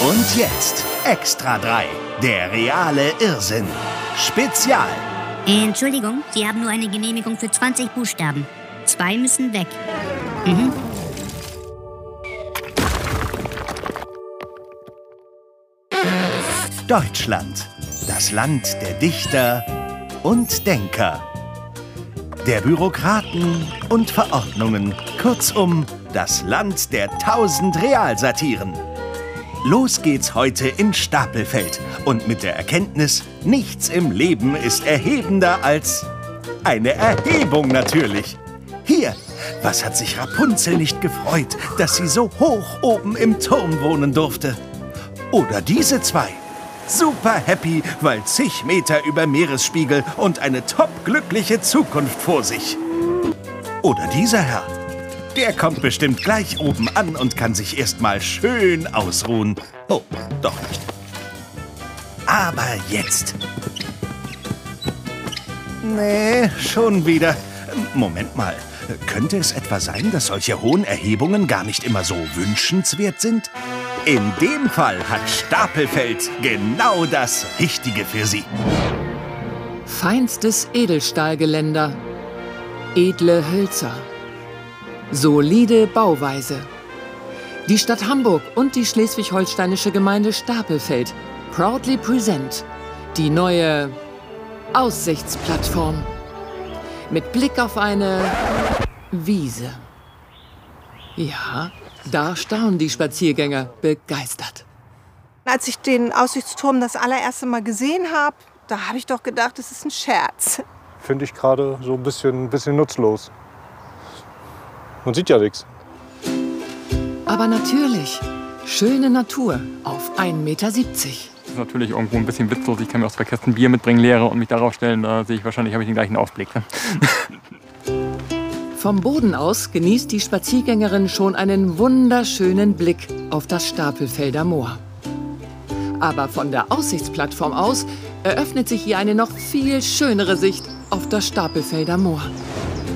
Und jetzt Extra 3, der reale Irrsinn. Spezial. Entschuldigung, Sie haben nur eine Genehmigung für 20 Buchstaben. Zwei müssen weg. Mhm. Deutschland, das Land der Dichter und Denker, der Bürokraten und Verordnungen, kurzum das Land der tausend Realsatiren. Los geht's heute in Stapelfeld und mit der Erkenntnis, nichts im Leben ist erhebender als eine Erhebung natürlich. Hier, was hat sich Rapunzel nicht gefreut, dass sie so hoch oben im Turm wohnen durfte? Oder diese zwei. Super happy, weil zig Meter über Meeresspiegel und eine topglückliche Zukunft vor sich. Oder dieser Herr. Der kommt bestimmt gleich oben an und kann sich erstmal schön ausruhen. Oh, doch nicht. Aber jetzt. Nee, schon wieder. Moment mal. Könnte es etwa sein, dass solche hohen Erhebungen gar nicht immer so wünschenswert sind? In dem Fall hat Stapelfeld genau das Richtige für Sie. Feinstes Edelstahlgeländer. Edle Hölzer. Solide Bauweise. Die Stadt Hamburg und die schleswig-holsteinische Gemeinde Stapelfeld proudly present die neue Aussichtsplattform mit Blick auf eine Wiese. Ja, da staunen die Spaziergänger begeistert. Als ich den Aussichtsturm das allererste Mal gesehen habe, da habe ich doch gedacht, es ist ein Scherz. Finde ich gerade so ein bisschen, bisschen nutzlos. Man sieht ja nichts. Aber natürlich, schöne Natur auf 1,70 Meter. Das ist natürlich irgendwo ein bisschen witzlos. Ich kann mir auch zwei Kästen Bier mitbringen, leere und mich darauf stellen. Da sehe ich wahrscheinlich, habe ich den gleichen Ausblick. Vom Boden aus genießt die Spaziergängerin schon einen wunderschönen Blick auf das Stapelfelder Moor. Aber von der Aussichtsplattform aus eröffnet sich hier eine noch viel schönere Sicht auf das Stapelfelder Moor.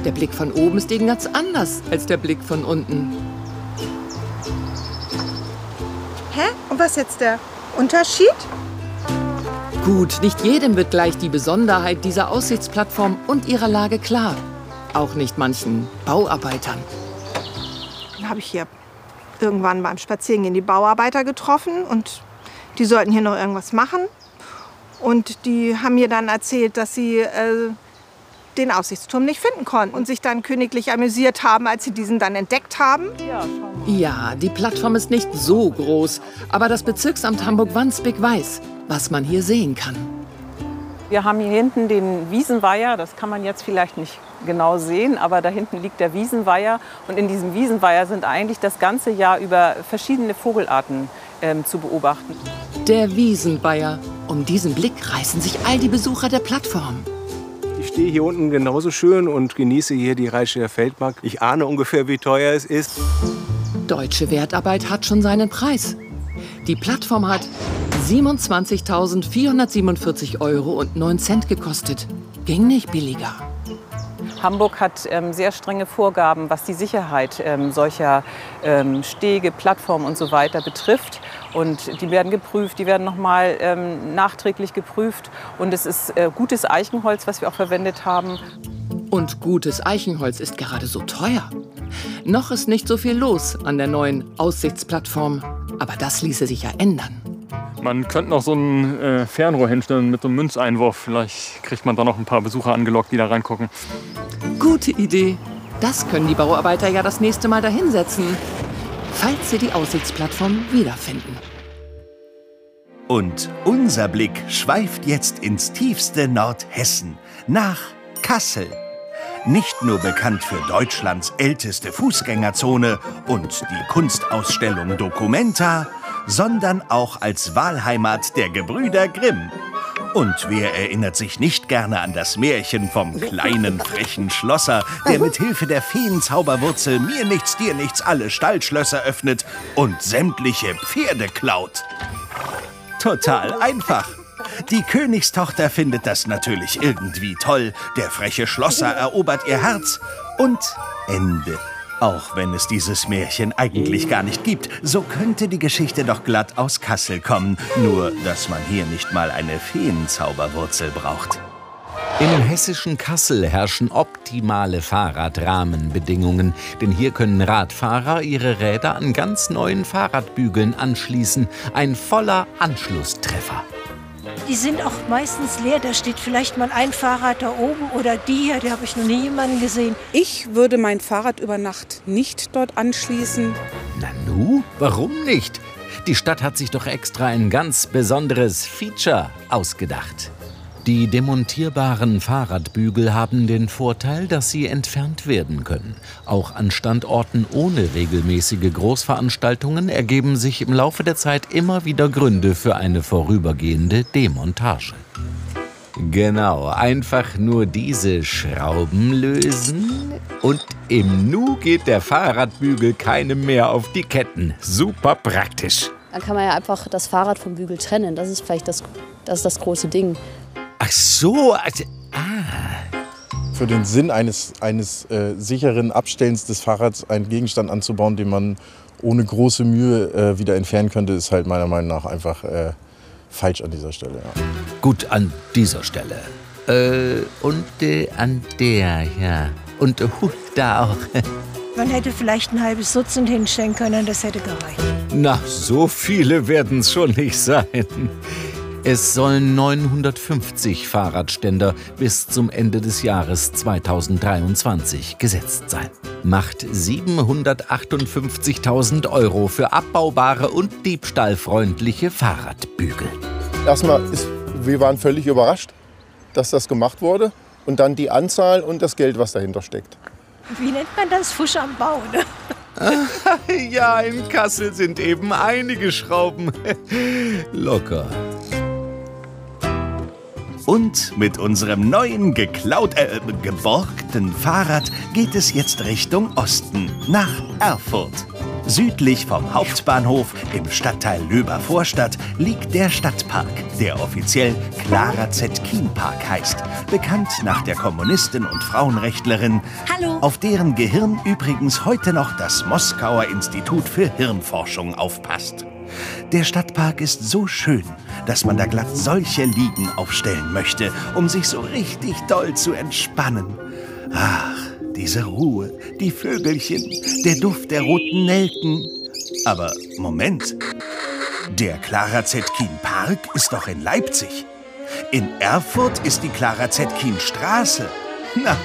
Der Blick von oben ist eben ganz anders als der Blick von unten. Hä? Und was ist jetzt der Unterschied? Gut, nicht jedem wird gleich die Besonderheit dieser Aussichtsplattform und ihrer Lage klar. Auch nicht manchen Bauarbeitern. Dann habe ich hier irgendwann beim Spazierengehen die Bauarbeiter getroffen und die sollten hier noch irgendwas machen. Und die haben mir dann erzählt, dass sie äh, den Aussichtsturm nicht finden konnten und sich dann königlich amüsiert haben, als sie diesen dann entdeckt haben. Ja, die Plattform ist nicht so groß, aber das Bezirksamt Hamburg-Wandsbek weiß, was man hier sehen kann. Wir haben hier hinten den Wiesenweiher, das kann man jetzt vielleicht nicht genau sehen, aber da hinten liegt der Wiesenweiher und in diesem Wiesenweiher sind eigentlich das ganze Jahr über verschiedene Vogelarten ähm, zu beobachten. Der Wiesenweiher. Um diesen Blick reißen sich all die Besucher der Plattform. Ich stehe hier unten genauso schön und genieße hier die Reiche Feldmark. Ich ahne ungefähr, wie teuer es ist. Deutsche Wertarbeit hat schon seinen Preis. Die Plattform hat 27.447 Euro und 9 Cent gekostet. Ging nicht billiger. Hamburg hat ähm, sehr strenge Vorgaben, was die Sicherheit ähm, solcher ähm, Stege, Plattformen und so weiter betrifft. Und die werden geprüft, die werden nochmal ähm, nachträglich geprüft. Und es ist äh, gutes Eichenholz, was wir auch verwendet haben. Und gutes Eichenholz ist gerade so teuer. Noch ist nicht so viel los an der neuen Aussichtsplattform. Aber das ließe sich ja ändern. Man könnte noch so ein äh, Fernrohr hinstellen mit so einem Münzeinwurf. Vielleicht kriegt man da noch ein paar Besucher angelockt, die da reingucken. Gute Idee. Das können die Bauarbeiter ja das nächste Mal dahinsetzen, falls sie die Aussichtsplattform wiederfinden. Und unser Blick schweift jetzt ins tiefste Nordhessen, nach Kassel. Nicht nur bekannt für Deutschlands älteste Fußgängerzone und die Kunstausstellung Documenta, sondern auch als Wahlheimat der Gebrüder Grimm. Und wer erinnert sich nicht gerne an das Märchen vom kleinen frechen Schlosser, der mit Hilfe der Feenzauberwurzel mir nichts, dir nichts alle Stallschlösser öffnet und sämtliche Pferde klaut? Total einfach. Die Königstochter findet das natürlich irgendwie toll. Der freche Schlosser erobert ihr Herz und Ende. Auch wenn es dieses Märchen eigentlich gar nicht gibt, so könnte die Geschichte doch glatt aus Kassel kommen. Nur, dass man hier nicht mal eine Feenzauberwurzel braucht. Im hessischen Kassel herrschen optimale Fahrradrahmenbedingungen, denn hier können Radfahrer ihre Räder an ganz neuen Fahrradbügeln anschließen. Ein voller Anschlusstreffer. Die sind auch meistens leer. Da steht vielleicht mal ein Fahrrad da oben oder die hier, die habe ich noch nie jemanden gesehen. Ich würde mein Fahrrad über Nacht nicht dort anschließen. Nanu, warum nicht? Die Stadt hat sich doch extra ein ganz besonderes Feature ausgedacht. Die demontierbaren Fahrradbügel haben den Vorteil, dass sie entfernt werden können. Auch an Standorten ohne regelmäßige Großveranstaltungen ergeben sich im Laufe der Zeit immer wieder Gründe für eine vorübergehende Demontage. Genau, einfach nur diese Schrauben lösen und im Nu geht der Fahrradbügel keinem mehr auf die Ketten. Super praktisch. Dann kann man ja einfach das Fahrrad vom Bügel trennen. Das ist vielleicht das, das, ist das große Ding. Ach so, also, ah. Für den Sinn eines, eines äh, sicheren Abstellens des Fahrrads einen Gegenstand anzubauen, den man ohne große Mühe äh, wieder entfernen könnte, ist halt meiner Meinung nach einfach äh, falsch an dieser Stelle. Ja. Gut an dieser Stelle. Äh, und äh, an der, ja. Und uh, da auch. Man hätte vielleicht ein halbes Dutzend hinstellen können, das hätte gereicht. Na, so viele werden es schon nicht sein. Es sollen 950 Fahrradständer bis zum Ende des Jahres 2023 gesetzt sein. Macht 758.000 Euro für abbaubare und diebstahlfreundliche Fahrradbügel. Erstmal, ist, wir waren völlig überrascht, dass das gemacht wurde. Und dann die Anzahl und das Geld, was dahinter steckt. Wie nennt man das? Fusch am Bau, ne? ja, in Kassel sind eben einige Schrauben locker. Und mit unserem neuen geklaut, äh, geborgten Fahrrad geht es jetzt Richtung Osten, nach Erfurt. Südlich vom Hauptbahnhof im Stadtteil Löber Vorstadt liegt der Stadtpark, der offiziell Clara Zetkin Park heißt, bekannt nach der Kommunistin und Frauenrechtlerin, Hallo. auf deren Gehirn übrigens heute noch das Moskauer Institut für Hirnforschung aufpasst. Der Stadtpark ist so schön, dass man da glatt solche Liegen aufstellen möchte, um sich so richtig doll zu entspannen. Ach, diese Ruhe, die Vögelchen, der Duft der roten Nelken. Aber Moment, der Clara Zetkin Park ist doch in Leipzig. In Erfurt ist die Clara Zetkin Straße. Na,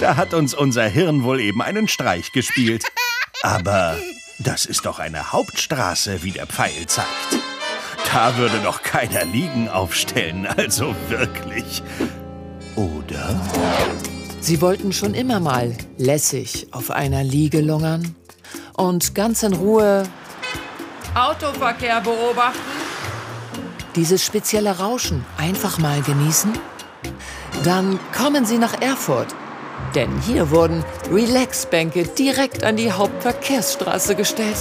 da hat uns unser Hirn wohl eben einen Streich gespielt. Aber das ist doch eine Hauptstraße, wie der Pfeil zeigt. Da würde doch keiner Liegen aufstellen, also wirklich. Oder? Sie wollten schon immer mal lässig auf einer Liege lungern und ganz in Ruhe Autoverkehr beobachten. Dieses spezielle Rauschen einfach mal genießen. Dann kommen Sie nach Erfurt. Denn hier wurden Relaxbänke direkt an die Hauptverkehrsstraße gestellt.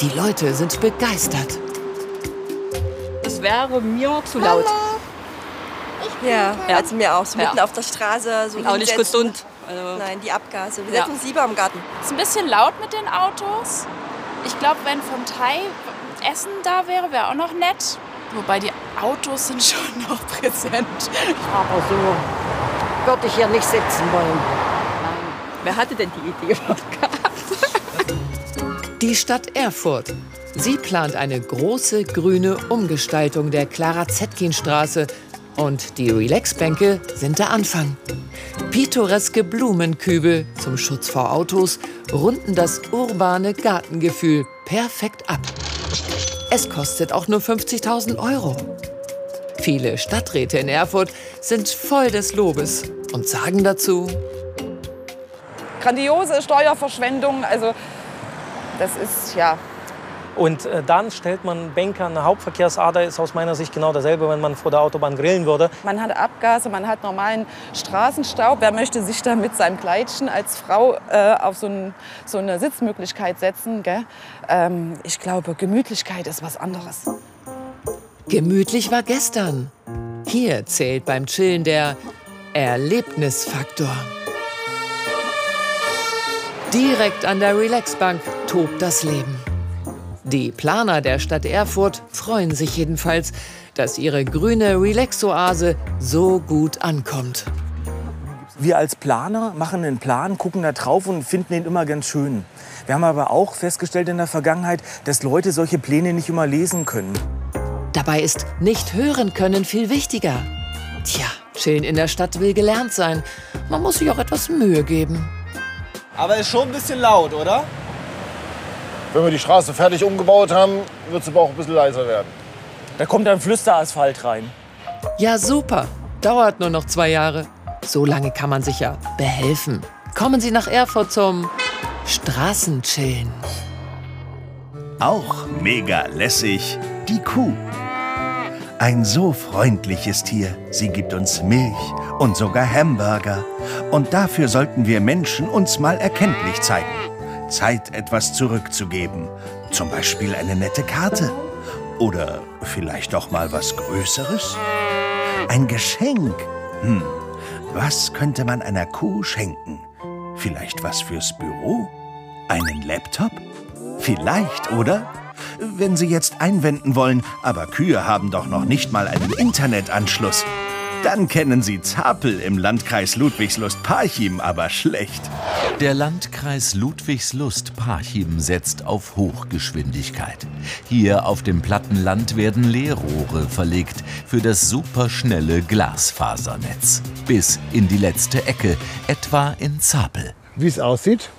Die Leute sind begeistert. Es wäre mir zu laut. Ja, Ja. also mir auch. So mitten Ja. auf der Straße. So auch nicht gesund. Also Nein, die Abgase. Wir Ja. setzen uns lieber im Garten. Ist ein bisschen laut mit den Autos. Ich glaube, wenn vom Thai Essen da wäre, wäre auch noch nett. Wobei die Autos sind schon noch präsent. Aber so würde ich hier nicht sitzen wollen. wer hatte denn die Idee überhaupt Die Stadt Erfurt. Sie plant eine große grüne Umgestaltung der Clara-Zetkin-Straße. Und die Relaxbänke sind der Anfang. Pittoreske Blumenkübel zum Schutz vor Autos runden das urbane Gartengefühl perfekt ab. Es kostet auch nur 50.000 Euro. Viele Stadträte in Erfurt sind voll des Lobes und sagen dazu, Grandiose Steuerverschwendung, also das ist ja Und äh, dann stellt man Bänke an eine Hauptverkehrsader, ist aus meiner Sicht genau dasselbe, wenn man vor der Autobahn grillen würde. Man hat Abgase, man hat normalen Straßenstaub. Wer möchte sich da mit seinem Kleidchen als Frau äh, auf so, ein, so eine Sitzmöglichkeit setzen? Gell? Ähm, ich glaube, Gemütlichkeit ist was anderes. Gemütlich war gestern. Hier zählt beim Chillen der Erlebnisfaktor. Direkt an der Relaxbank tobt das Leben. Die Planer der Stadt Erfurt freuen sich jedenfalls, dass ihre grüne Relaxoase so gut ankommt. Wir als Planer machen einen Plan, gucken da drauf und finden ihn immer ganz schön. Wir haben aber auch festgestellt in der Vergangenheit, dass Leute solche Pläne nicht immer lesen können. Dabei ist nicht hören können viel wichtiger. Tja, chillen in der Stadt will gelernt sein. Man muss sich auch etwas Mühe geben. Aber ist schon ein bisschen laut, oder? Wenn wir die Straße fertig umgebaut haben, wird es aber auch ein bisschen leiser werden. Da kommt ein Flüsterasphalt rein. Ja, super. Dauert nur noch zwei Jahre. So lange kann man sich ja behelfen. Kommen Sie nach Erfurt zum Straßenchillen. Auch mega lässig die Kuh. Ein so freundliches Tier. Sie gibt uns Milch und sogar Hamburger. Und dafür sollten wir Menschen uns mal erkenntlich zeigen. Zeit, etwas zurückzugeben. Zum Beispiel eine nette Karte. Oder vielleicht doch mal was Größeres? Ein Geschenk. Hm, was könnte man einer Kuh schenken? Vielleicht was fürs Büro? Einen Laptop? Vielleicht, oder? Wenn Sie jetzt einwenden wollen, aber Kühe haben doch noch nicht mal einen Internetanschluss. Dann kennen Sie Zapel im Landkreis Ludwigslust-Parchim aber schlecht. Der Landkreis Ludwigslust-Parchim setzt auf Hochgeschwindigkeit. Hier auf dem platten Land werden Leerrohre verlegt für das superschnelle Glasfasernetz. Bis in die letzte Ecke, etwa in Zapel. Wie es aussieht,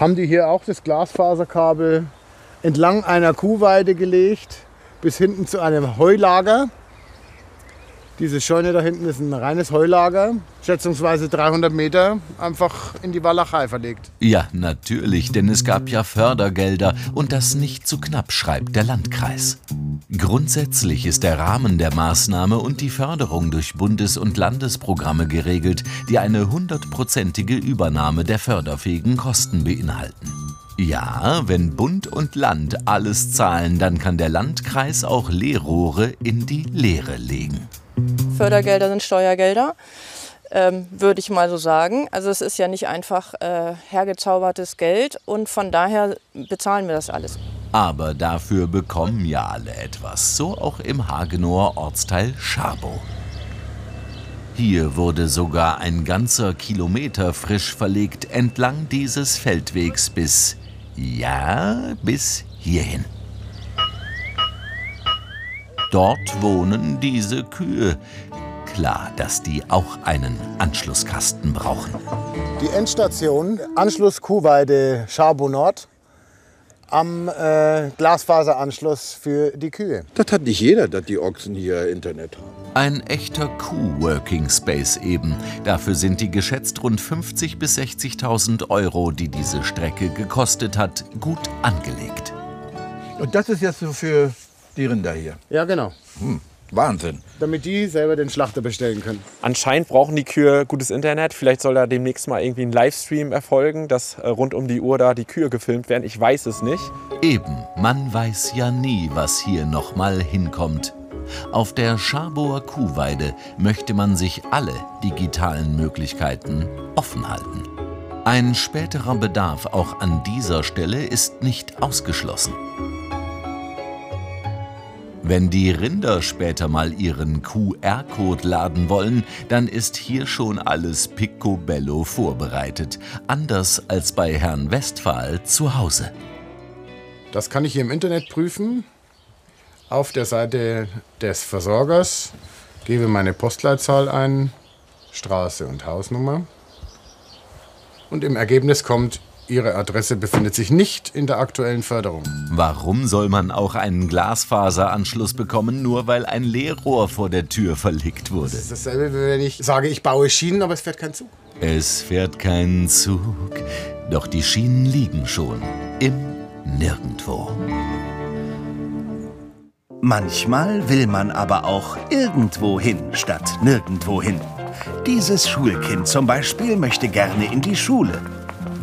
haben die hier auch das Glasfaserkabel entlang einer Kuhweide gelegt, bis hinten zu einem Heulager. Diese Scheune da hinten ist ein reines Heulager, schätzungsweise 300 Meter, einfach in die Walachei verlegt. Ja, natürlich, denn es gab ja Fördergelder und das nicht zu knapp, schreibt der Landkreis. Grundsätzlich ist der Rahmen der Maßnahme und die Förderung durch Bundes- und Landesprogramme geregelt, die eine hundertprozentige Übernahme der förderfähigen Kosten beinhalten. Ja, wenn Bund und Land alles zahlen, dann kann der Landkreis auch Leerrohre in die Leere legen. Fördergelder sind Steuergelder, ähm, würde ich mal so sagen. Also es ist ja nicht einfach äh, hergezaubertes Geld und von daher bezahlen wir das alles. Aber dafür bekommen ja alle etwas, so auch im Hagenower Ortsteil Scharbow. Hier wurde sogar ein ganzer Kilometer frisch verlegt entlang dieses Feldwegs bis, ja, bis hierhin. Dort wohnen diese Kühe. Klar, dass die auch einen Anschlusskasten brauchen. Die Endstation, Anschluss Kuhweide Scharbow Nord, am äh, Glasfaseranschluss für die Kühe. Das hat nicht jeder, dass die Ochsen hier Internet haben. Ein echter Kuh-Working Space eben. Dafür sind die geschätzt rund 50.000 bis 60.000 Euro, die diese Strecke gekostet hat, gut angelegt. Und das ist jetzt so für die Rinder hier. Ja, genau. Hm, Wahnsinn. Damit die selber den Schlachter bestellen können. Anscheinend brauchen die Kühe gutes Internet. Vielleicht soll da demnächst mal irgendwie ein Livestream erfolgen, dass äh, rund um die Uhr da die Kühe gefilmt werden. Ich weiß es nicht. Eben, man weiß ja nie, was hier noch mal hinkommt. Auf der Scharboer Kuhweide möchte man sich alle digitalen Möglichkeiten offen halten. Ein späterer Bedarf auch an dieser Stelle ist nicht ausgeschlossen. Wenn die Rinder später mal ihren QR-Code laden wollen, dann ist hier schon alles picobello vorbereitet. Anders als bei Herrn Westphal zu Hause. Das kann ich hier im Internet prüfen. Auf der Seite des Versorgers gebe meine Postleitzahl ein, Straße und Hausnummer. Und im Ergebnis kommt, Ihre Adresse befindet sich nicht in der aktuellen Förderung. Warum soll man auch einen Glasfaseranschluss bekommen, nur weil ein Leerrohr vor der Tür verlegt wurde? Das ist dasselbe, wie wenn ich sage, ich baue Schienen, aber es fährt kein Zug. Es fährt kein Zug, doch die Schienen liegen schon im Nirgendwo. Manchmal will man aber auch irgendwo hin statt nirgendwo hin. Dieses Schulkind zum Beispiel möchte gerne in die Schule.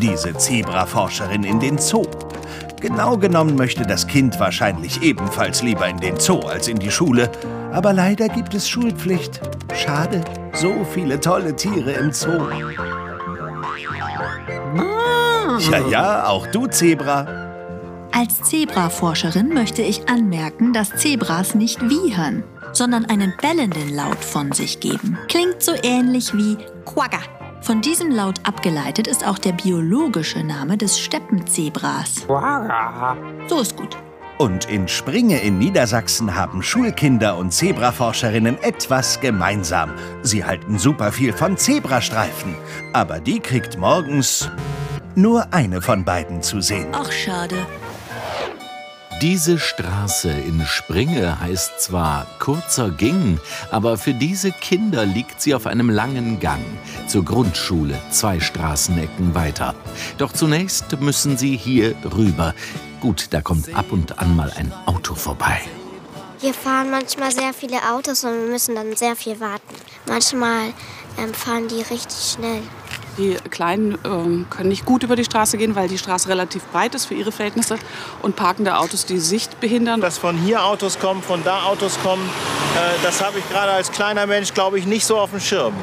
Diese Zebraforscherin in den Zoo. Genau genommen möchte das Kind wahrscheinlich ebenfalls lieber in den Zoo als in die Schule. Aber leider gibt es Schulpflicht. Schade, so viele tolle Tiere im Zoo. Ja, ja, auch du, Zebra. Als Zebraforscherin möchte ich anmerken, dass Zebras nicht wiehern, sondern einen bellenden Laut von sich geben. Klingt so ähnlich wie Quagga. Von diesem Laut abgeleitet ist auch der biologische Name des Steppenzebras. So ist gut. Und in Springe in Niedersachsen haben Schulkinder und Zebraforscherinnen etwas gemeinsam. Sie halten super viel von Zebrastreifen. Aber die kriegt morgens nur eine von beiden zu sehen. Ach, schade. Diese Straße in Springe heißt zwar kurzer Ging, aber für diese Kinder liegt sie auf einem langen Gang zur Grundschule zwei Straßenecken weiter. Doch zunächst müssen sie hier rüber. Gut, da kommt ab und an mal ein Auto vorbei. Hier fahren manchmal sehr viele Autos und wir müssen dann sehr viel warten. Manchmal ähm, fahren die richtig schnell. Die Kleinen ähm, können nicht gut über die Straße gehen, weil die Straße relativ breit ist für ihre Verhältnisse und parkende Autos die Sicht behindern. Dass von hier Autos kommen, von da Autos kommen, äh, das habe ich gerade als kleiner Mensch, glaube ich, nicht so auf dem Schirm.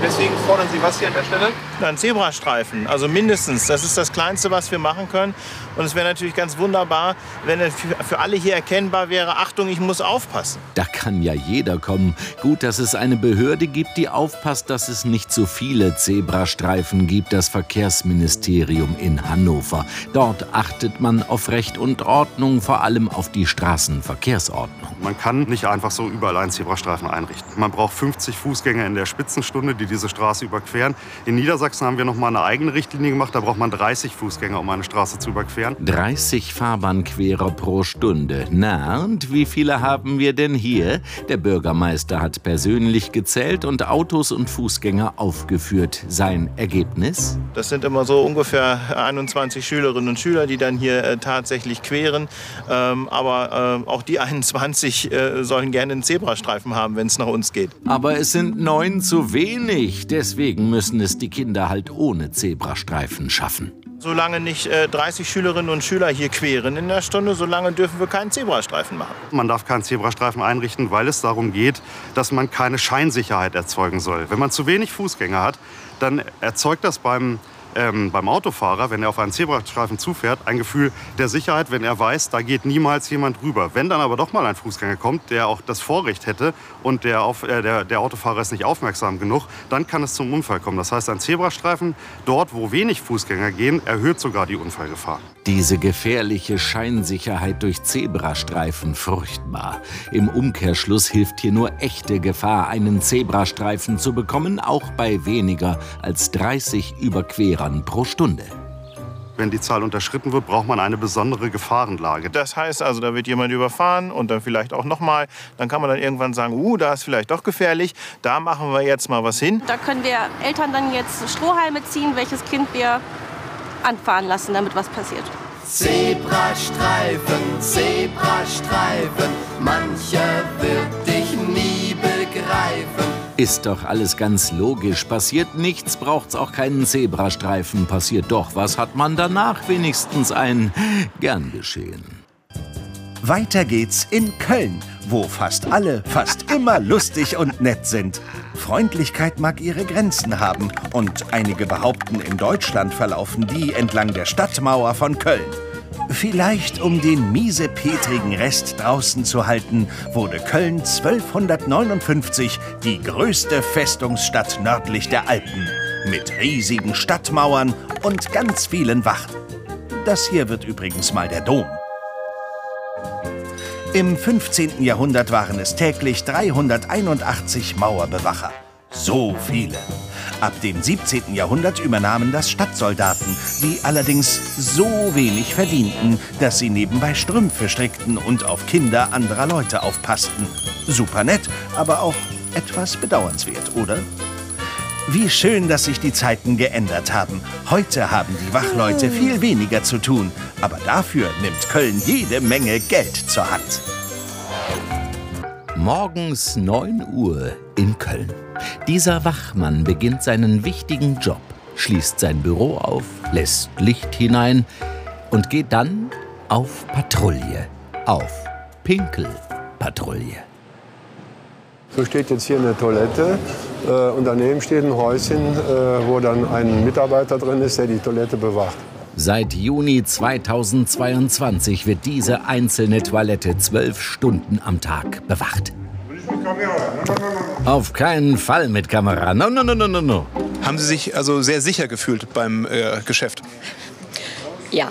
Deswegen fordern Sie was hier an der Stelle? Ein Zebrastreifen, also mindestens. Das ist das Kleinste, was wir machen können. Und es wäre natürlich ganz wunderbar, wenn es für alle hier erkennbar wäre, Achtung, ich muss aufpassen. Da kann ja jeder kommen. Gut, dass es eine Behörde gibt, die aufpasst, dass es nicht so viele Zebrastreifen gibt, das Verkehrsministerium in Hannover. Dort achtet man auf Recht und Ordnung, vor allem auf die Straßenverkehrsordnung. Man kann nicht einfach so überall einen Zebrastreifen einrichten. Man braucht 50 Fußgänger in der Spitzenstunde, die diese Straße überqueren. In Niedersachsen haben wir noch mal eine eigene Richtlinie gemacht. Da braucht man 30 Fußgänger, um eine Straße zu überqueren. 30 Fahrbahnquerer pro Stunde. Na, und wie viele haben wir denn hier? Der Bürgermeister hat persönlich gezählt und Autos und Fußgänger aufgeführt. Sein Ergebnis? Das sind immer so ungefähr 21 Schülerinnen und Schüler, die dann hier äh, tatsächlich queren. Ähm, aber äh, auch die 21 äh, sollen gerne einen Zebrastreifen haben, wenn es nach uns geht. Aber es sind neun zu wenig. Deswegen müssen es die Kinder halt ohne Zebrastreifen schaffen. Solange nicht äh, 30 Schülerinnen und Schüler hier queren in der Stunde, solange dürfen wir keinen Zebrastreifen machen. Man darf keinen Zebrastreifen einrichten, weil es darum geht, dass man keine Scheinsicherheit erzeugen soll. Wenn man zu wenig Fußgänger hat, dann erzeugt das beim ähm, beim Autofahrer, wenn er auf einen Zebrastreifen zufährt, ein Gefühl der Sicherheit, wenn er weiß, da geht niemals jemand rüber. Wenn dann aber doch mal ein Fußgänger kommt, der auch das Vorrecht hätte und der, auf, äh, der, der Autofahrer ist nicht aufmerksam genug, dann kann es zum Unfall kommen. Das heißt, ein Zebrastreifen, dort wo wenig Fußgänger gehen, erhöht sogar die Unfallgefahr. Diese gefährliche Scheinsicherheit durch Zebrastreifen furchtbar. Im Umkehrschluss hilft hier nur echte Gefahr, einen Zebrastreifen zu bekommen, auch bei weniger als 30 Überquerern pro Stunde. Wenn die Zahl unterschritten wird, braucht man eine besondere Gefahrenlage. Das heißt also, da wird jemand überfahren und dann vielleicht auch nochmal. Dann kann man dann irgendwann sagen, uh, da ist vielleicht doch gefährlich. Da machen wir jetzt mal was hin. Da können wir Eltern dann jetzt Strohhalme ziehen, welches Kind wir anfahren lassen, damit was passiert. Zebrastreifen, Zebrastreifen, mancher wird. Ist doch alles ganz logisch. Passiert nichts, braucht's auch keinen Zebrastreifen. Passiert doch was, hat man danach wenigstens ein gern geschehen. Weiter geht's in Köln, wo fast alle fast immer lustig und nett sind. Freundlichkeit mag ihre Grenzen haben und einige behaupten, in Deutschland verlaufen die entlang der Stadtmauer von Köln. Vielleicht um den miesepetrigen Rest draußen zu halten, wurde Köln 1259 die größte Festungsstadt nördlich der Alpen. Mit riesigen Stadtmauern und ganz vielen Wachen. Das hier wird übrigens mal der Dom. Im 15. Jahrhundert waren es täglich 381 Mauerbewacher. So viele. Ab dem 17. Jahrhundert übernahmen das Stadtsoldaten, die allerdings so wenig verdienten, dass sie nebenbei Strümpfe strickten und auf Kinder anderer Leute aufpassten. Super nett, aber auch etwas bedauernswert, oder? Wie schön, dass sich die Zeiten geändert haben. Heute haben die Wachleute viel weniger zu tun, aber dafür nimmt Köln jede Menge Geld zur Hand. Morgens 9 Uhr in Köln. Dieser Wachmann beginnt seinen wichtigen Job, schließt sein Büro auf, lässt Licht hinein und geht dann auf Patrouille. Auf Pinkelpatrouille. So steht jetzt hier eine Toilette äh, und daneben steht ein Häuschen, äh, wo dann ein Mitarbeiter drin ist, der die Toilette bewacht. Seit Juni 2022 wird diese einzelne Toilette zwölf Stunden am Tag bewacht. Auf keinen Fall mit Kamera. No, no, no, no, no, no. Haben Sie sich also sehr sicher gefühlt beim äh, Geschäft? Ja.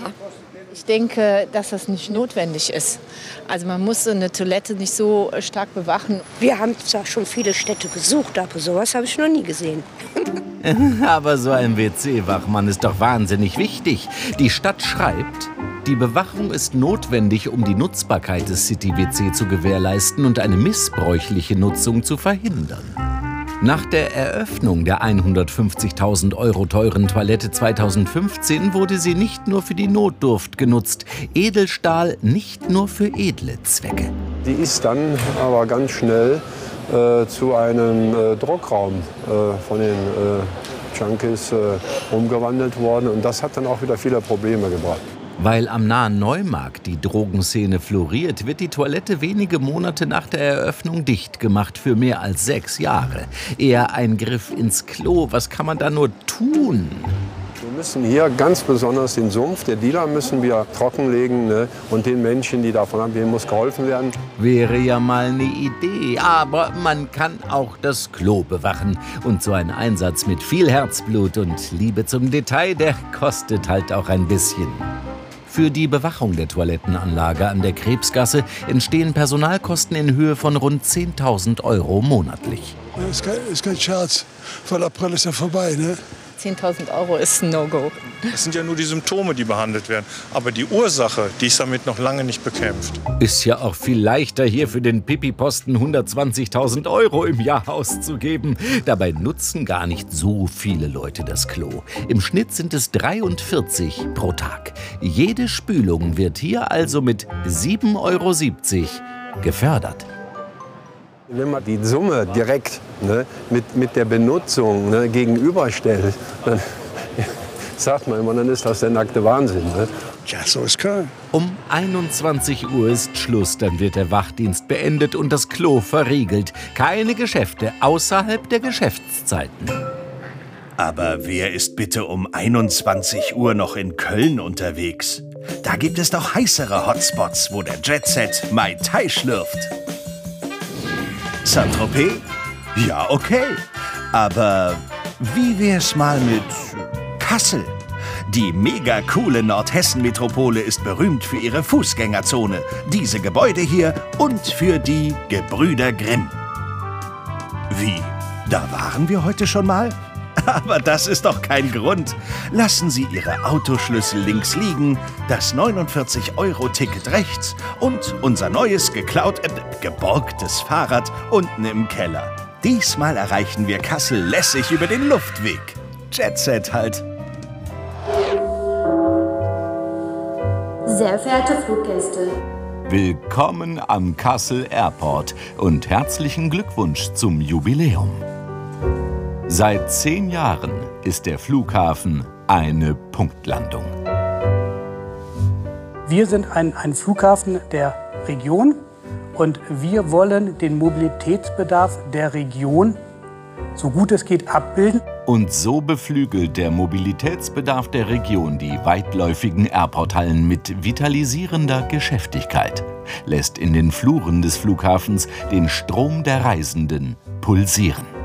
Ich denke, dass das nicht notwendig ist. Also man muss so eine Toilette nicht so stark bewachen. Wir haben zwar schon viele Städte besucht, aber sowas habe ich noch nie gesehen. Aber so ein WC-Wachmann ist doch wahnsinnig wichtig. Die Stadt schreibt, die Bewachung ist notwendig, um die Nutzbarkeit des City-WC zu gewährleisten und eine missbräuchliche Nutzung zu verhindern. Nach der Eröffnung der 150.000 Euro teuren Toilette 2015 wurde sie nicht nur für die Notdurft genutzt, Edelstahl nicht nur für edle Zwecke. Die ist dann aber ganz schnell äh, zu einem äh, Druckraum äh, von den äh, Junkies äh, umgewandelt worden. Und das hat dann auch wieder viele Probleme gebracht. Weil am nahen Neumarkt die Drogenszene floriert, wird die Toilette wenige Monate nach der Eröffnung dicht gemacht für mehr als sechs Jahre. Eher ein Griff ins Klo. Was kann man da nur tun? Wir müssen hier ganz besonders den Sumpf der Dealer müssen wir trockenlegen ne? und den Menschen, die davon haben, denen muss geholfen werden. Wäre ja mal eine Idee, aber man kann auch das Klo bewachen. Und so ein Einsatz mit viel Herzblut und Liebe zum Detail, der kostet halt auch ein bisschen. Für die Bewachung der Toilettenanlage an der Krebsgasse entstehen Personalkosten in Höhe von rund 10.000 Euro monatlich. Das ist kein, ist kein Scherz. Voll April ist ja vorbei, ne? 10.000 Euro ist ein No-Go. Das sind ja nur die Symptome, die behandelt werden. Aber die Ursache, die ist damit noch lange nicht bekämpft. Ist ja auch viel leichter, hier für den Pipi-Posten 120.000 Euro im Jahr auszugeben. Dabei nutzen gar nicht so viele Leute das Klo. Im Schnitt sind es 43 pro Tag. Jede Spülung wird hier also mit 7,70 Euro gefördert. Wenn man die Summe direkt ne, mit, mit der Benutzung ne, gegenüberstellt, dann sagt man immer, dann ist das der nackte Wahnsinn. Ne? Ja, so ist Köln. Um 21 Uhr ist Schluss, dann wird der Wachdienst beendet und das Klo verriegelt. Keine Geschäfte außerhalb der Geschäftszeiten. Aber wer ist bitte um 21 Uhr noch in Köln unterwegs? Da gibt es doch heißere Hotspots, wo der Jetset Mai Tai schlürft. Saint-Tropez? Ja, okay. Aber wie wär's mal mit Kassel? Die mega coole Nordhessen-Metropole ist berühmt für ihre Fußgängerzone, diese Gebäude hier und für die Gebrüder Grimm. Wie? Da waren wir heute schon mal? Aber das ist doch kein Grund. Lassen Sie Ihre Autoschlüssel links liegen, das 49-Euro-Ticket rechts und unser neues geklaut, äh, geborgtes Fahrrad unten im Keller. Diesmal erreichen wir Kassel lässig über den Luftweg. Jetset halt. Sehr verehrte Fluggäste, Willkommen am Kassel Airport und herzlichen Glückwunsch zum Jubiläum. Seit zehn Jahren ist der Flughafen eine Punktlandung. Wir sind ein, ein Flughafen der Region und wir wollen den Mobilitätsbedarf der Region so gut es geht abbilden. Und so beflügelt der Mobilitätsbedarf der Region die weitläufigen Airporthallen mit vitalisierender Geschäftigkeit, lässt in den Fluren des Flughafens den Strom der Reisenden pulsieren.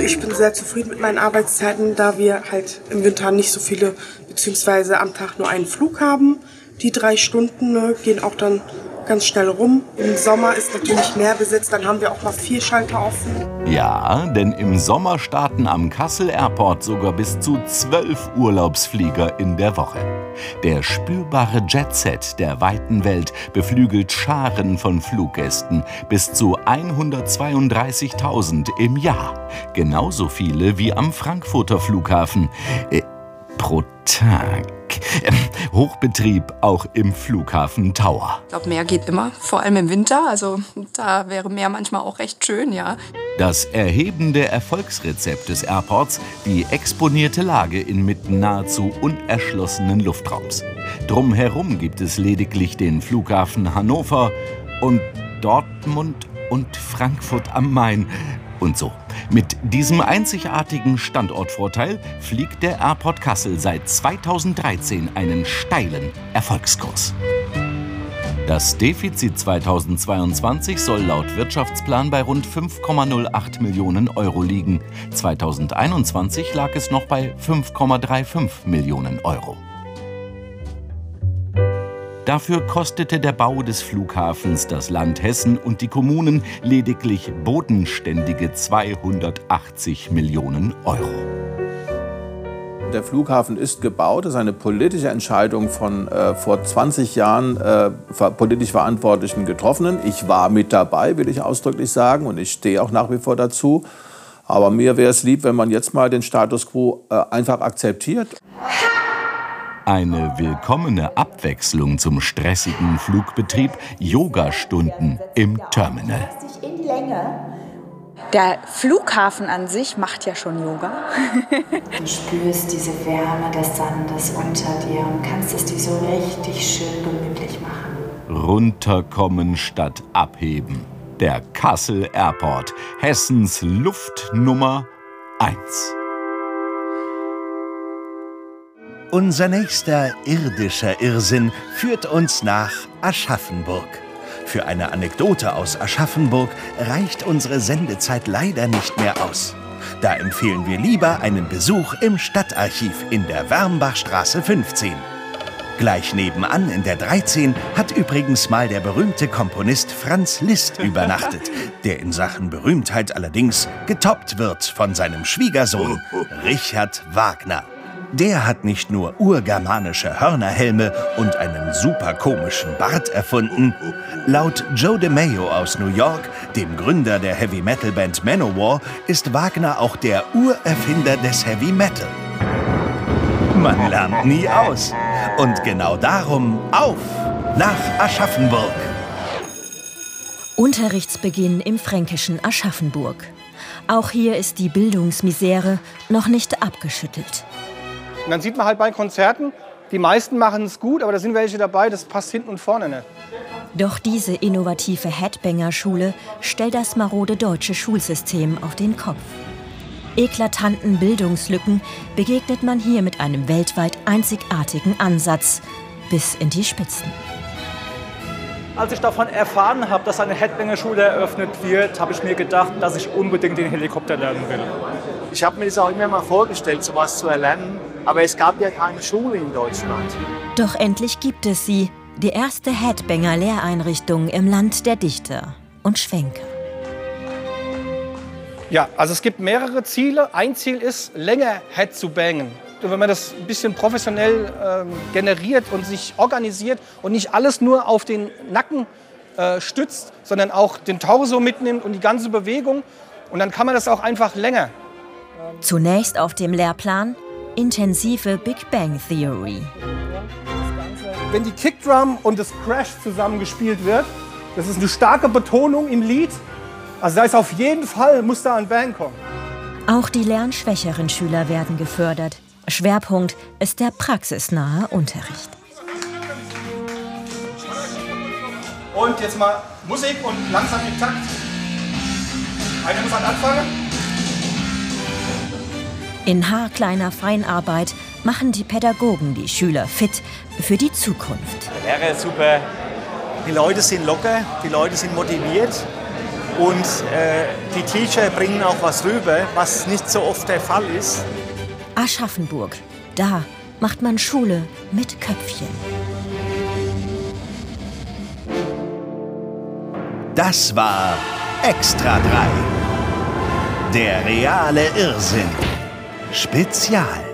Ich bin sehr zufrieden mit meinen Arbeitszeiten, da wir halt im Winter nicht so viele, beziehungsweise am Tag nur einen Flug haben. Die drei Stunden ne, gehen auch dann ganz schnell rum. Im Sommer ist natürlich mehr besetzt, dann haben wir auch mal vier Schalter offen. Ja, denn im Sommer starten am Kassel Airport sogar bis zu zwölf Urlaubsflieger in der Woche. Der spürbare Jetset der weiten Welt beflügelt Scharen von Fluggästen bis zu 132.000 im Jahr. Genauso viele wie am Frankfurter Flughafen. Äh, pro Tag. Ähm, Hochbetrieb auch im Flughafen Tower. Ich glaube, mehr geht immer, vor allem im Winter. Also da wäre mehr manchmal auch recht schön, ja. Das erhebende Erfolgsrezept des Airports, die exponierte Lage inmitten nahezu unerschlossenen Luftraums. Drumherum gibt es lediglich den Flughafen Hannover und Dortmund und Frankfurt am Main. Und so, mit diesem einzigartigen Standortvorteil fliegt der Airport Kassel seit 2013 einen steilen Erfolgskurs. Das Defizit 2022 soll laut Wirtschaftsplan bei rund 5,08 Millionen Euro liegen. 2021 lag es noch bei 5,35 Millionen Euro. Dafür kostete der Bau des Flughafens das Land Hessen und die Kommunen lediglich bodenständige 280 Millionen Euro. Der Flughafen ist gebaut, das ist eine politische Entscheidung von äh, vor 20 Jahren äh, politisch Verantwortlichen getroffenen. Ich war mit dabei, will ich ausdrücklich sagen, und ich stehe auch nach wie vor dazu. Aber mir wäre es lieb, wenn man jetzt mal den Status quo äh, einfach akzeptiert. Eine willkommene Abwechslung zum stressigen Flugbetrieb, Yogastunden im Terminal. Der Flughafen an sich macht ja schon Yoga. du spürst diese Wärme des Sandes unter dir und kannst es dir so richtig schön gemütlich machen. Runterkommen statt abheben. Der Kassel Airport, Hessens Luft Nummer 1. Unser nächster irdischer Irrsinn führt uns nach Aschaffenburg. Für eine Anekdote aus Aschaffenburg reicht unsere Sendezeit leider nicht mehr aus. Da empfehlen wir lieber einen Besuch im Stadtarchiv in der Wermbachstraße 15. Gleich nebenan in der 13 hat übrigens mal der berühmte Komponist Franz Liszt übernachtet, der in Sachen Berühmtheit allerdings getoppt wird von seinem Schwiegersohn Richard Wagner. Der hat nicht nur urgermanische Hörnerhelme und einen super komischen Bart erfunden. Laut Joe DeMayo aus New York, dem Gründer der Heavy Metal Band Manowar, ist Wagner auch der Urerfinder des Heavy Metal. Man lernt nie aus. Und genau darum auf nach Aschaffenburg. Unterrichtsbeginn im fränkischen Aschaffenburg. Auch hier ist die Bildungsmisere noch nicht abgeschüttelt. Und dann sieht man halt bei Konzerten, die meisten machen es gut, aber da sind welche dabei, das passt hinten und vorne nicht. Doch diese innovative Headbanger-Schule stellt das marode deutsche Schulsystem auf den Kopf. Eklatanten Bildungslücken begegnet man hier mit einem weltweit einzigartigen Ansatz bis in die Spitzen. Als ich davon erfahren habe, dass eine Headbanger-Schule eröffnet wird, habe ich mir gedacht, dass ich unbedingt den Helikopter lernen will. Ich habe mir das auch immer mal vorgestellt, sowas zu erlernen. Aber es gab ja keine Schule in Deutschland. Doch endlich gibt es sie, die erste Headbanger-Lehreinrichtung im Land der Dichter und Schwenker. Ja, also es gibt mehrere Ziele. Ein Ziel ist, länger Head zu bangen. Wenn man das ein bisschen professionell ähm, generiert und sich organisiert und nicht alles nur auf den Nacken äh, stützt, sondern auch den Torso mitnimmt und die ganze Bewegung. Und dann kann man das auch einfach länger. Zunächst auf dem Lehrplan intensive Big Bang Theory. Wenn die Kickdrum und das Crash zusammengespielt wird, das ist eine starke Betonung im Lied. Also da ist auf jeden Fall, muss da ein Bang kommen. Auch die lernschwächeren Schüler werden gefördert. Schwerpunkt ist der praxisnahe Unterricht. Und jetzt mal Musik und langsam im Takt. Einer muss anfangen. In haarkleiner Feinarbeit machen die Pädagogen die Schüler fit für die Zukunft. Der Lehrer ist super, die Leute sind locker, die Leute sind motiviert und äh, die Teacher bringen auch was rüber, was nicht so oft der Fall ist. Aschaffenburg, da macht man Schule mit Köpfchen. Das war Extra 3. Der reale Irrsinn. Spezial.